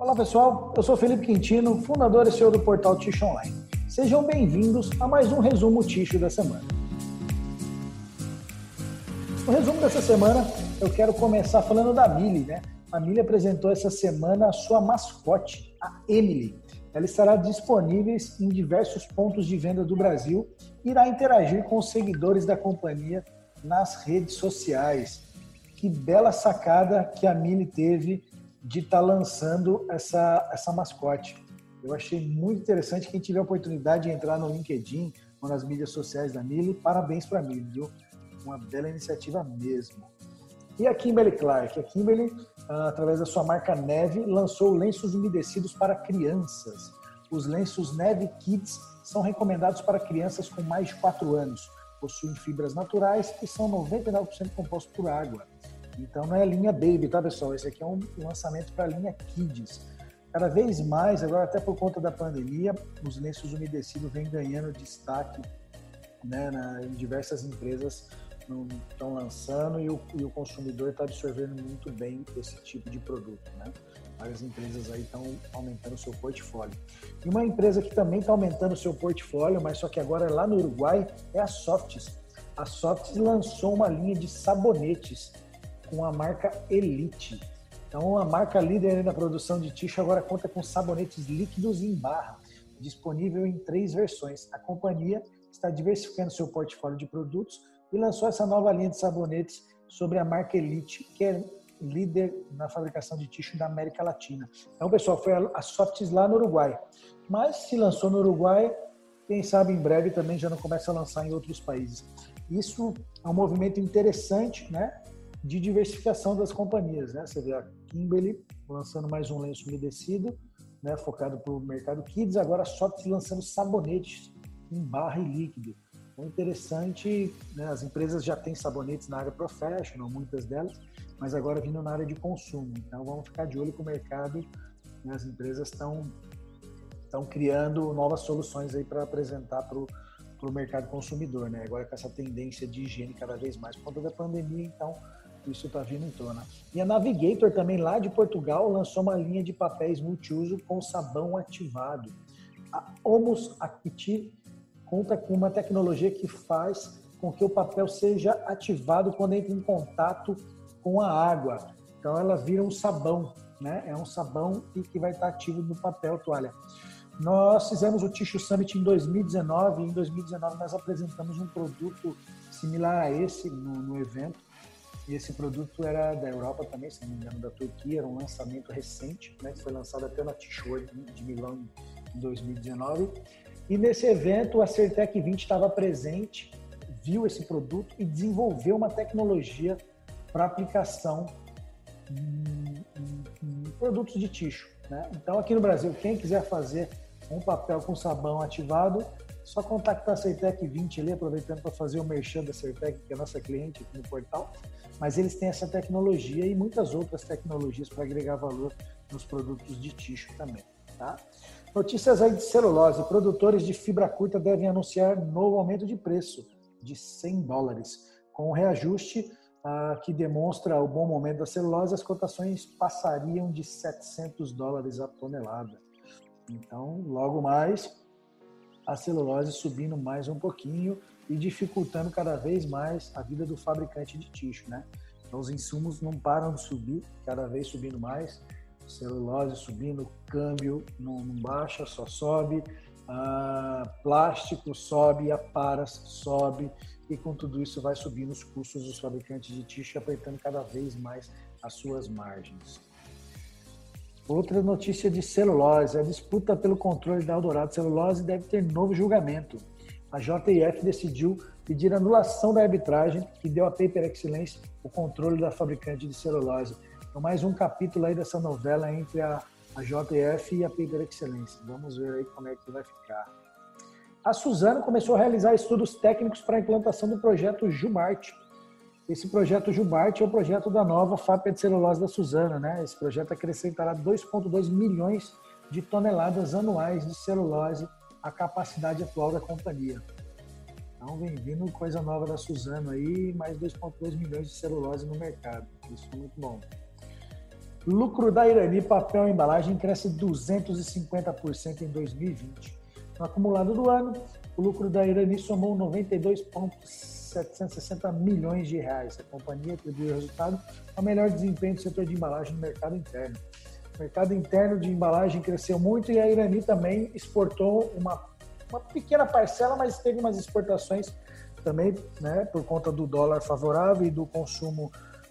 Olá pessoal, eu sou Felipe Quintino, fundador e CEO do portal Ticho Online. Sejam bem-vindos a mais um resumo Ticho da semana. No resumo dessa semana, eu quero começar falando da Mili, né? A Mili apresentou essa semana a sua mascote, a Emily. Ela estará disponível em diversos pontos de venda do Brasil e irá interagir com os seguidores da companhia nas redes sociais. Que bela sacada que a Mili teve de estar tá lançando essa, essa mascote. Eu achei muito interessante. Quem tiver a oportunidade de entrar no LinkedIn ou nas mídias sociais da Mili, parabéns para a Mili, viu? Uma bela iniciativa mesmo. E a Kimberly Clark? A Kimberly, ah, através da sua marca Neve, lançou lenços umedecidos para crianças. Os lenços Neve Kids são recomendados para crianças com mais de 4 anos. Possuem fibras naturais e são 99% compostos por água. Então não é linha Baby, tá pessoal? Esse aqui é um lançamento para a linha Kids. Cada vez mais, agora até por conta da pandemia, os lenços umedecidos vêm ganhando destaque né, na, em diversas empresas estão lançando e o, e o consumidor está absorvendo muito bem esse tipo de produto. Né? Várias empresas aí estão aumentando o seu portfólio. E uma empresa que também está aumentando o seu portfólio, mas só que agora é lá no Uruguai, é a Softs. A Softs lançou uma linha de sabonetes com a marca Elite. Então, a marca líder na produção de tixo agora conta com sabonetes líquidos em barra, disponível em três versões. A companhia está diversificando seu portfólio de produtos e lançou essa nova linha de sabonetes sobre a marca Elite, que é líder na fabricação de tixo da América Latina. Então, pessoal, foi a Softs lá no Uruguai. Mas se lançou no Uruguai, quem sabe em breve também já não começa a lançar em outros países. Isso é um movimento interessante, né? De diversificação das companhias. Né? Você vê a Kimberly lançando mais um lenço umedecido, né, focado para o mercado kids, agora só lançando sabonetes em barra e líquido. Então, interessante, né, as empresas já têm sabonetes na área professional, muitas delas, mas agora vindo na área de consumo. Então, vamos ficar de olho com o mercado. Né, as empresas estão estão criando novas soluções aí para apresentar para o mercado consumidor, né? Agora com essa tendência de higiene cada vez mais por conta da pandemia, então isso está vindo em tona. E a Navigator também lá de Portugal lançou uma linha de papéis multiuso com sabão ativado. A Homos Active conta com uma tecnologia que faz com que o papel seja ativado quando entra em contato com a água. Então ela vira um sabão, né? É um sabão e que vai estar ativo no papel toalha. Nós fizemos o Tissue Summit em 2019 e em 2019 nós apresentamos um produto similar a esse no, no evento e esse produto era da Europa também, se não me engano, da Turquia, era um lançamento recente, né, que foi lançado até na T-Shirt de Milão em 2019. E nesse evento, a Certec 20 estava presente, viu esse produto e desenvolveu uma tecnologia para aplicação em, em, em, produtos de ticho. Né? Então, aqui no Brasil, quem quiser fazer um papel com sabão ativado, só contactar a Certec 20 ali, aproveitando para fazer o merchan da Certec, que é a nossa cliente aqui no portal. Mas eles têm essa tecnologia e muitas outras tecnologias para agregar valor nos produtos de ticho também. Tá? Notícias aí de celulose. Produtores de fibra curta devem anunciar novo aumento de preço de 100 dólares. Com o reajuste ah, que demonsra o bom momento da celulose, as cotações passariam de 700 dólares a tonelada. Então, logo mais, a celulose subindo mais um pouquinho e dificultando cada vez mais a vida do fabricante de tixo, né? Então os insumos não param de subir, cada vez subindo mais, celulose subindo, câmbio não, não baixa, só sobe, ah, plástico sobe, a paras sobe, e com tudo isso vai subindo os custos dos fabricantes de tixo, apertando cada vez mais as suas margens. Outra notícia de celulose. A disputa pelo controle da Eldorado Celulose deve ter novo julgamento. A JF decidiu pedir anulação da arbitragem que deu à Paper Excellence o controle da fabricante de celulose. Então, mais um capítulo aí dessa novela entre a, a JF e a Paper Excellence. Vamos ver aí como é que vai ficar. A Suzano começou a realizar estudos técnicos para a implantação do projeto Jumart, esse projeto Jubarte é o projeto da nova fábrica de celulose da Suzana, né? Esse projeto acrescentará 2,2 milhões de toneladas anuais de celulose à capacidade atual da companhia. Então vem vindo coisa nova da Suzano aí, mais 2,2 milhões de celulose no mercado. Isso é muito bom. Lucro da Irani Papel e Embalagem cresce 250% em 2020. No acumulado do ano, o lucro da Irani somou 92,760 milhões de reais. A companhia atribuiu o resultado ao melhor desempenho do setor de embalagem no mercado interno. O mercado interno de embalagem cresceu muito e a Irani também exportou uma, uma pequena parcela, mas teve umas exportações também, né, por conta do dólar favorável e do consumo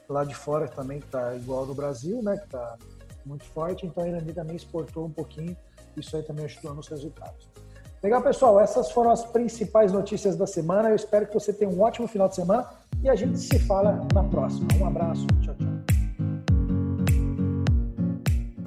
lá de fora também, que está igual ao do Brasil, né, que está muito forte. Então a Irani também exportou um pouquinho, isso aí também ajudou nos resultados. Legal, pessoal, essas foram as principais notícias da semana. Eu espero que você tenha um ótimo final de semana e a gente se fala na próxima. Um abraço, tchau, tchau.